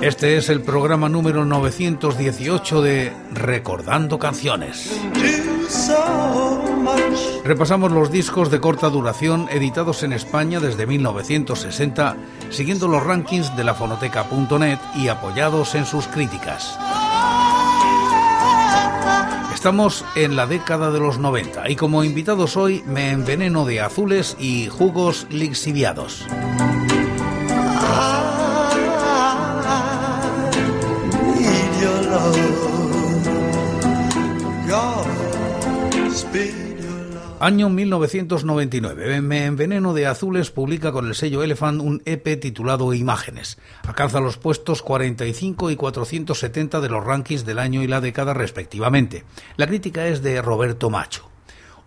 Este es el programa número 918 de Recordando Canciones. Repasamos los discos de corta duración editados en España desde 1960, siguiendo los rankings de la fonoteca.net y apoyados en sus críticas. Estamos en la década de los 90 y como invitados hoy me enveneno de azules y jugos lixiviados. Año 1999. Me Enveneno de Azules publica con el sello Elephant un EP titulado Imágenes. Alcanza los puestos 45 y 470 de los rankings del año y la década respectivamente. La crítica es de Roberto Macho.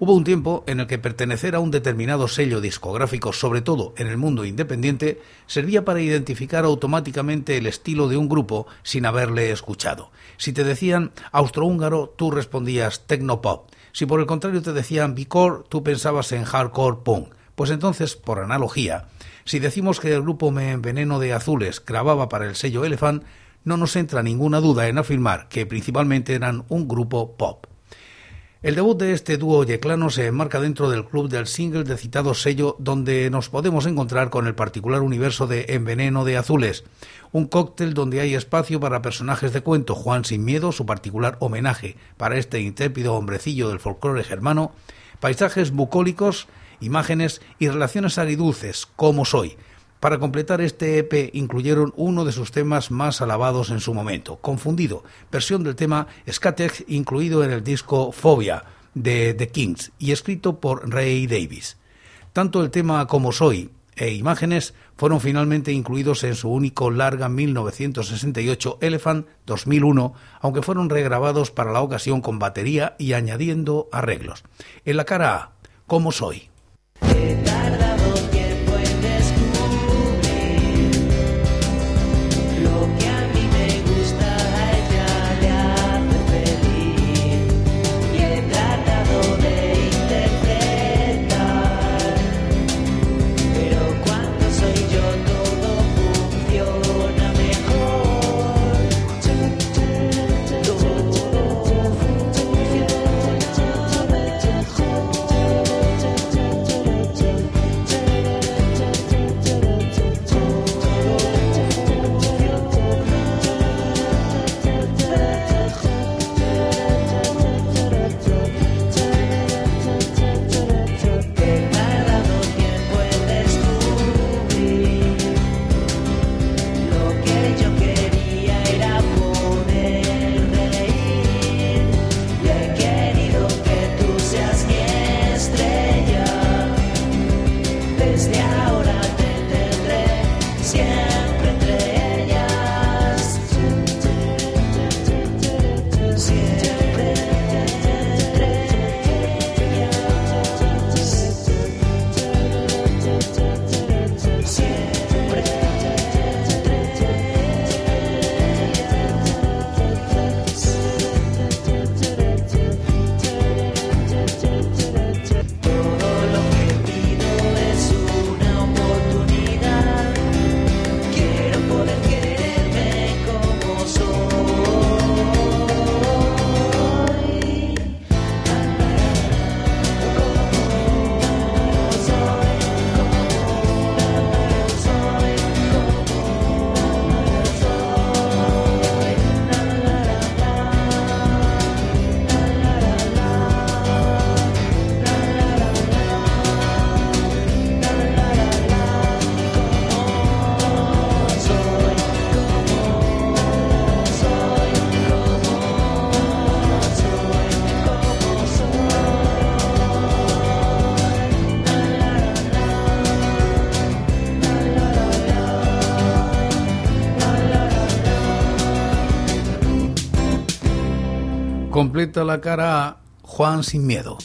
Hubo un tiempo en el que pertenecer a un determinado sello discográfico, sobre todo en el mundo independiente, servía para identificar automáticamente el estilo de un grupo sin haberle escuchado. Si te decían austrohúngaro, tú respondías tecnopop. Si por el contrario te decían Bicore, tú pensabas en hardcore punk. Pues entonces, por analogía, si decimos que el grupo Me Enveneno de Azules grababa para el sello Elephant, no nos entra ninguna duda en afirmar que principalmente eran un grupo pop. El debut de este dúo yeclano se enmarca dentro del club del single de citado sello donde nos podemos encontrar con el particular universo de Enveneno de Azules, un cóctel donde hay espacio para personajes de cuento, Juan Sin Miedo, su particular homenaje para este intrépido hombrecillo del folclore germano, paisajes bucólicos, imágenes y relaciones agridulces, como soy, para completar este EP incluyeron uno de sus temas más alabados en su momento, Confundido, versión del tema Skatex incluido en el disco Phobia de The Kings y escrito por Ray Davis. Tanto el tema como Soy e Imágenes fueron finalmente incluidos en su único larga 1968 Elephant 2001, aunque fueron regrabados para la ocasión con batería y añadiendo arreglos. En la cara A, Como Soy. a la cara a Juan sin miedo.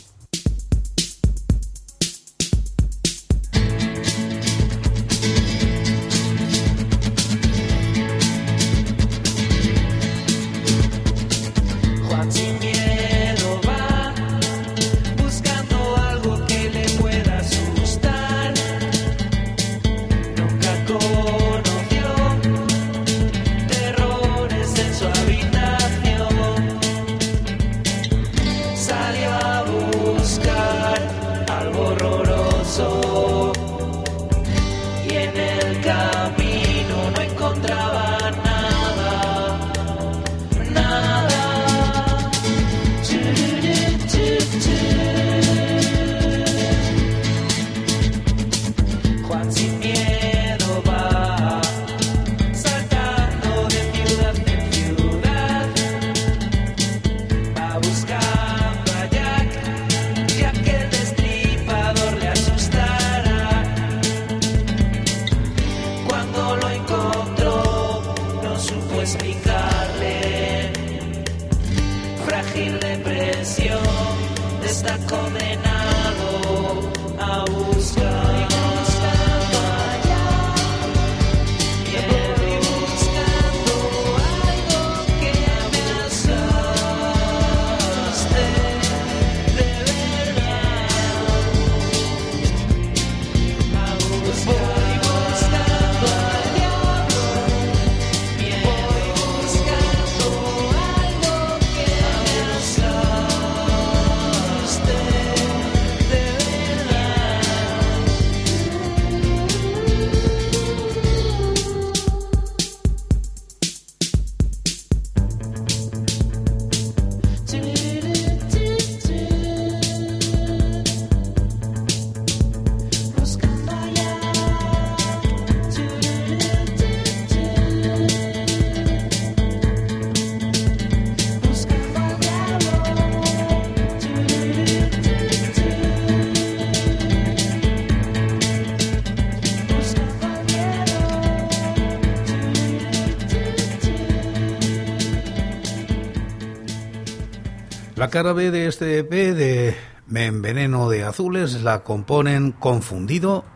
La cara B de este EP de Me enveneno de azules la componen Confundido,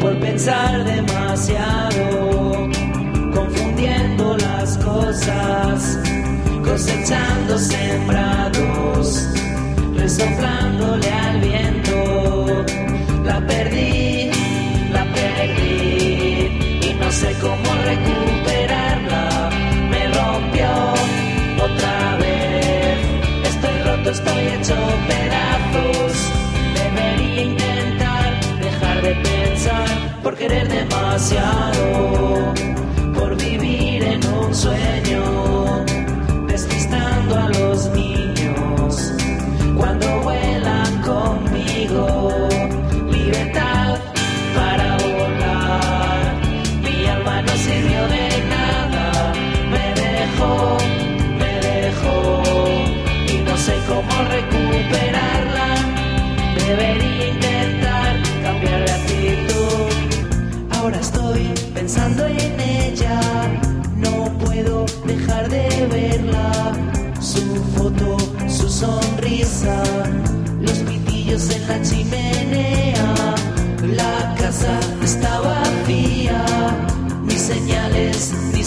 por pensar demasiado, confundiendo las cosas, cosechando sembrados, resoplándole al viento. La perdí, la perdí y no sé cómo recuperar. hecho pedazos. Debería intentar dejar de pensar por querer demasiado.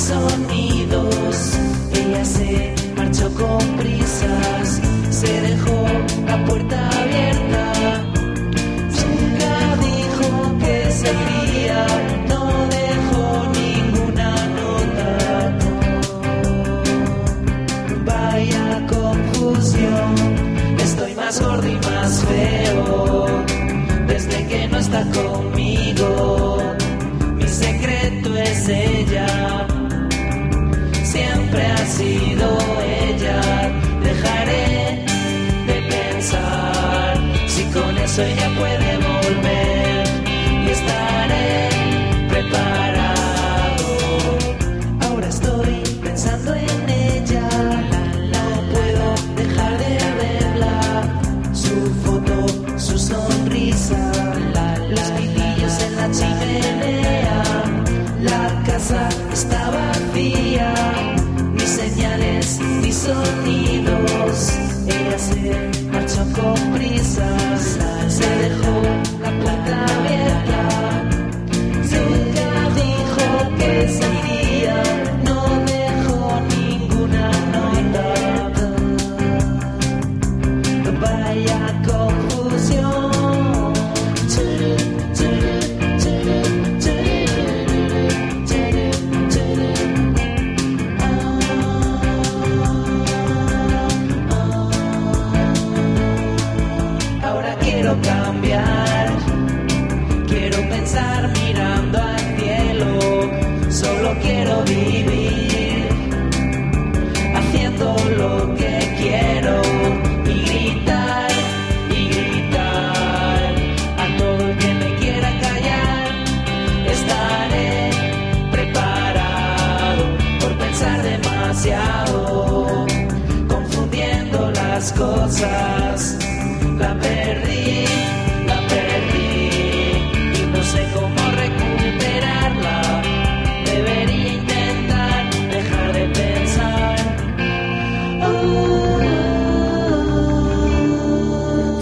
so casa está vacía, ni señales ni sonidos. Ella se marchó con prisas, se las cosas. La perdí, la perdí y no sé cómo recuperarla. Debería intentar dejar de pensar.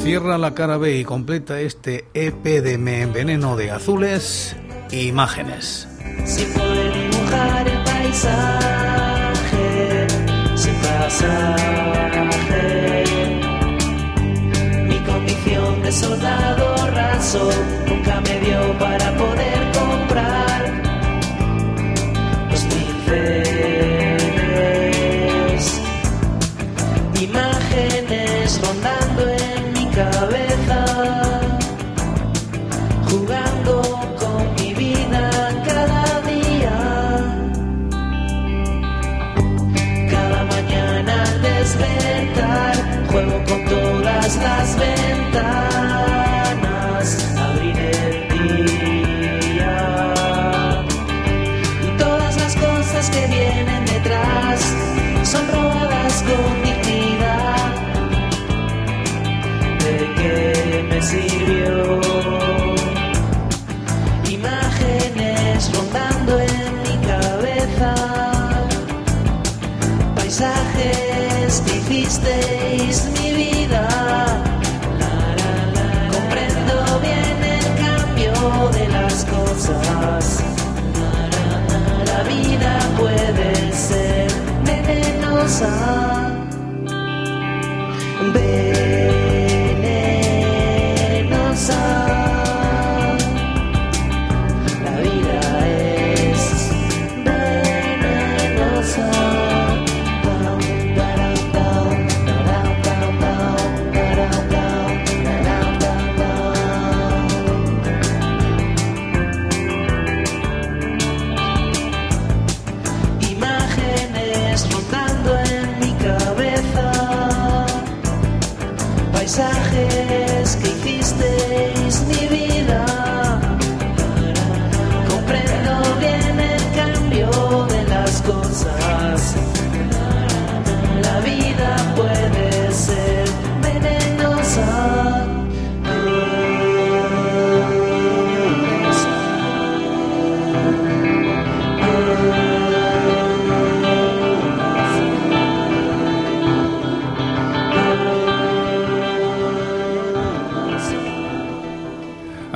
Cierra la cara B y completa este EP de Me Enveneno de Azules, Imágenes. Si puede dibujar el paisaje sin pasaje. De soldado raso nunca me dio para poder mi vida. Comprendo bien el cambio de las cosas. La, vida puede ser. Venenosa.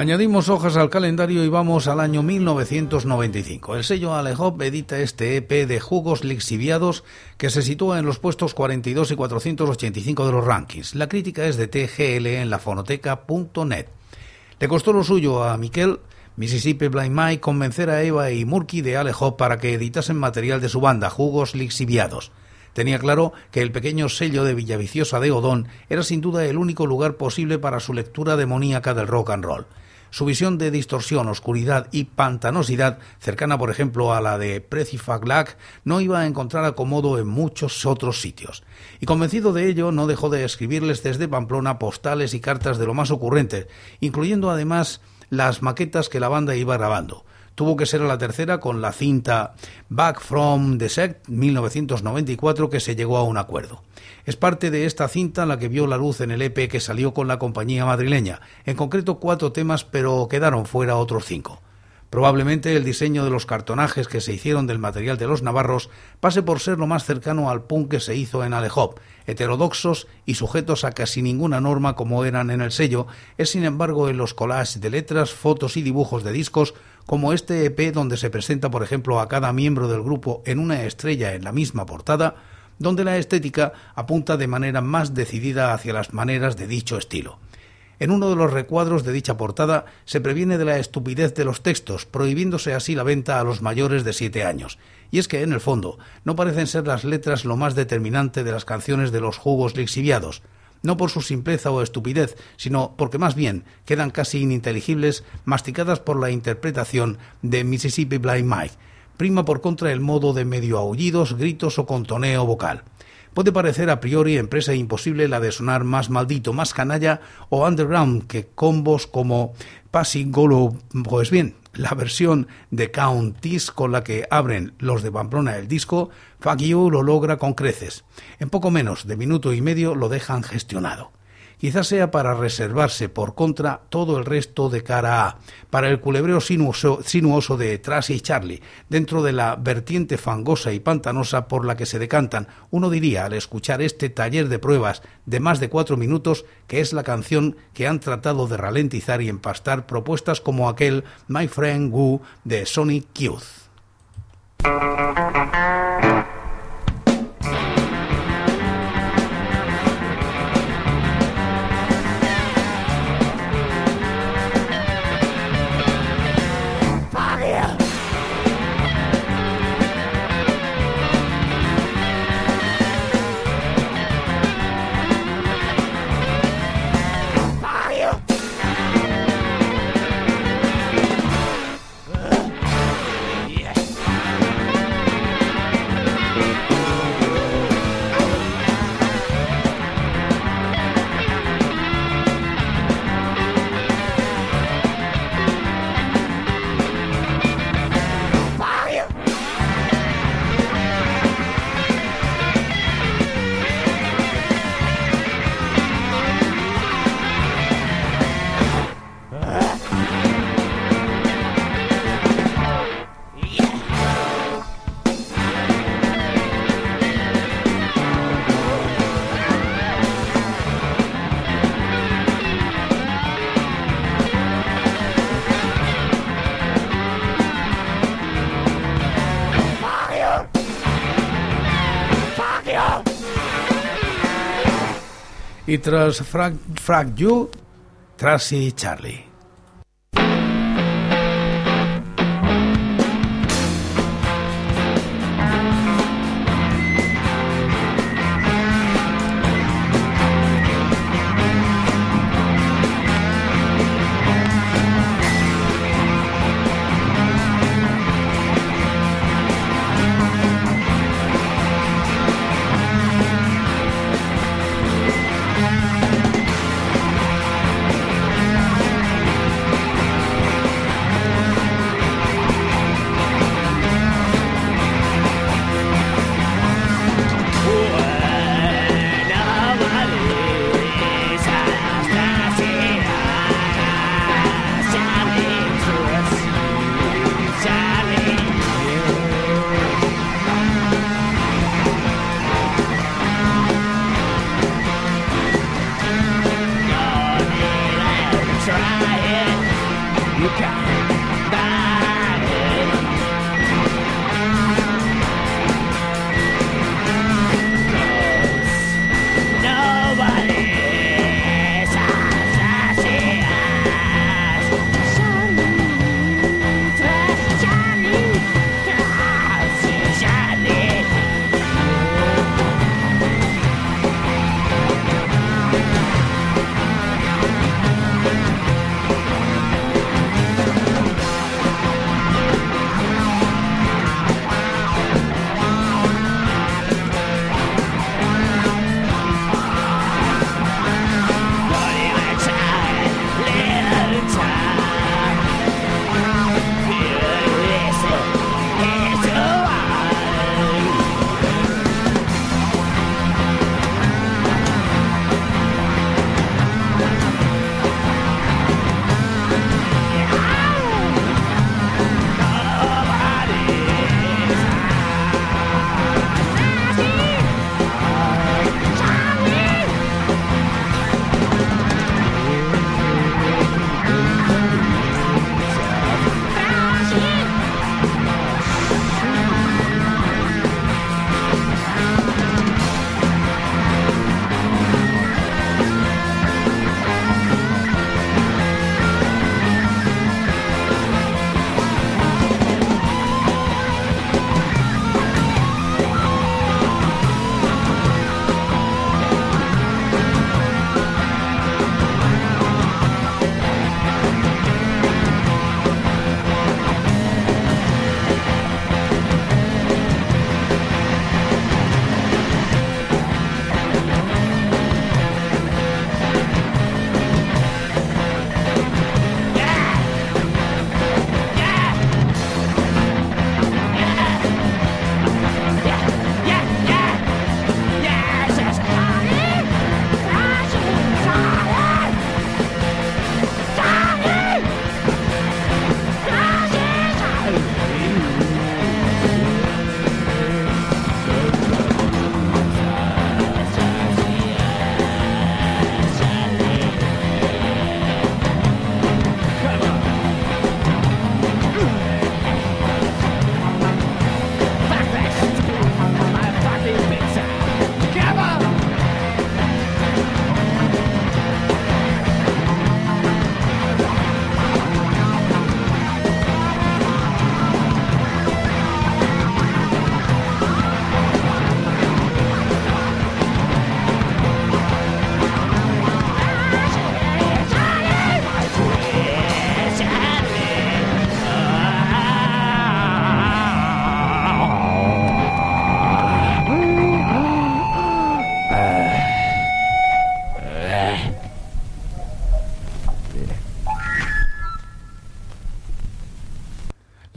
Añadimos hojas al calendario y vamos al año 1995. El sello Alejop edita este EP de jugos lixiviados que se sitúa en los puestos 42 y 485 de los rankings. La crítica es de TGL en la fonoteca.net. Le costó lo suyo a Miquel, Mississippi Blind Mike, convencer a Eva y Murky de Alejop para que editasen material de su banda, Jugos Lixiviados. Tenía claro que el pequeño sello de Villaviciosa de Odón era sin duda el único lugar posible para su lectura demoníaca del rock and roll. Su visión de distorsión, oscuridad y pantanosidad, cercana por ejemplo a la de Precifaglac, no iba a encontrar acomodo en muchos otros sitios. Y convencido de ello, no dejó de escribirles desde Pamplona postales y cartas de lo más ocurrentes, incluyendo además las maquetas que la banda iba grabando. Tuvo que ser a la tercera con la cinta Back from the Sect 1994 que se llegó a un acuerdo. Es parte de esta cinta la que vio la luz en el EP que salió con la compañía madrileña, en concreto cuatro temas pero quedaron fuera otros cinco. Probablemente el diseño de los cartonajes que se hicieron del material de los navarros pase por ser lo más cercano al punk que se hizo en Alejop, heterodoxos y sujetos a casi ninguna norma como eran en el sello, es sin embargo en los collages de letras, fotos y dibujos de discos como este EP donde se presenta por ejemplo a cada miembro del grupo en una estrella en la misma portada, donde la estética apunta de manera más decidida hacia las maneras de dicho estilo. En uno de los recuadros de dicha portada se previene de la estupidez de los textos, prohibiéndose así la venta a los mayores de siete años. Y es que, en el fondo, no parecen ser las letras lo más determinante de las canciones de los jugos lixiviados, no por su simpleza o estupidez, sino porque más bien quedan casi ininteligibles, masticadas por la interpretación de Mississippi Blind Mike. Prima por contra el modo de medio aullidos, gritos o contoneo vocal. Puede parecer a priori empresa imposible la de sonar más maldito, más canalla o underground que combos como Passing Golo. Pues bien, la versión de Counties con la que abren los de Pamplona el disco, Fuck lo logra con creces. En poco menos de minuto y medio lo dejan gestionado. Quizás sea para reservarse por contra todo el resto de cara a, para el culebreo sinuoso, de Tracy y Charlie, dentro de la vertiente fangosa y pantanosa por la que se decantan, uno diría al escuchar este taller de pruebas de más de cuatro minutos, que es la canción que han tratado de ralentizar y empastar propuestas como aquel My Friend Woo de Sonic Youth. Y tras Frag, Frag You, Tracy Charlie.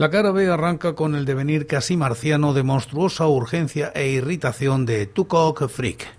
La cara B arranca con el devenir casi marciano de monstruosa urgencia e irritación de Tukok Freak.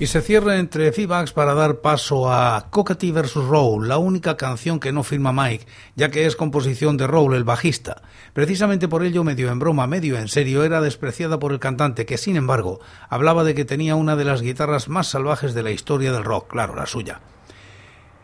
Y se cierra entre feedbacks para dar paso a Cockatee vs. Roll, la única canción que no firma Mike, ya que es composición de Roll, el bajista. Precisamente por ello, medio en broma, medio en serio, era despreciada por el cantante, que sin embargo hablaba de que tenía una de las guitarras más salvajes de la historia del rock, claro, la suya.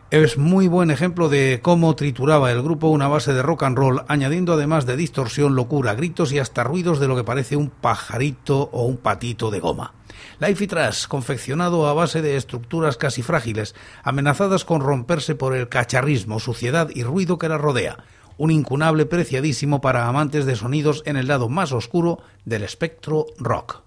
Es muy buen ejemplo de cómo trituraba el grupo una base de rock and roll, añadiendo además de distorsión, locura, gritos y hasta ruidos de lo que parece un pajarito o un patito de goma. Life y Trash, confeccionado a base de estructuras casi frágiles, amenazadas con romperse por el cacharrismo, suciedad y ruido que la rodea. Un incunable preciadísimo para amantes de sonidos en el lado más oscuro del espectro rock.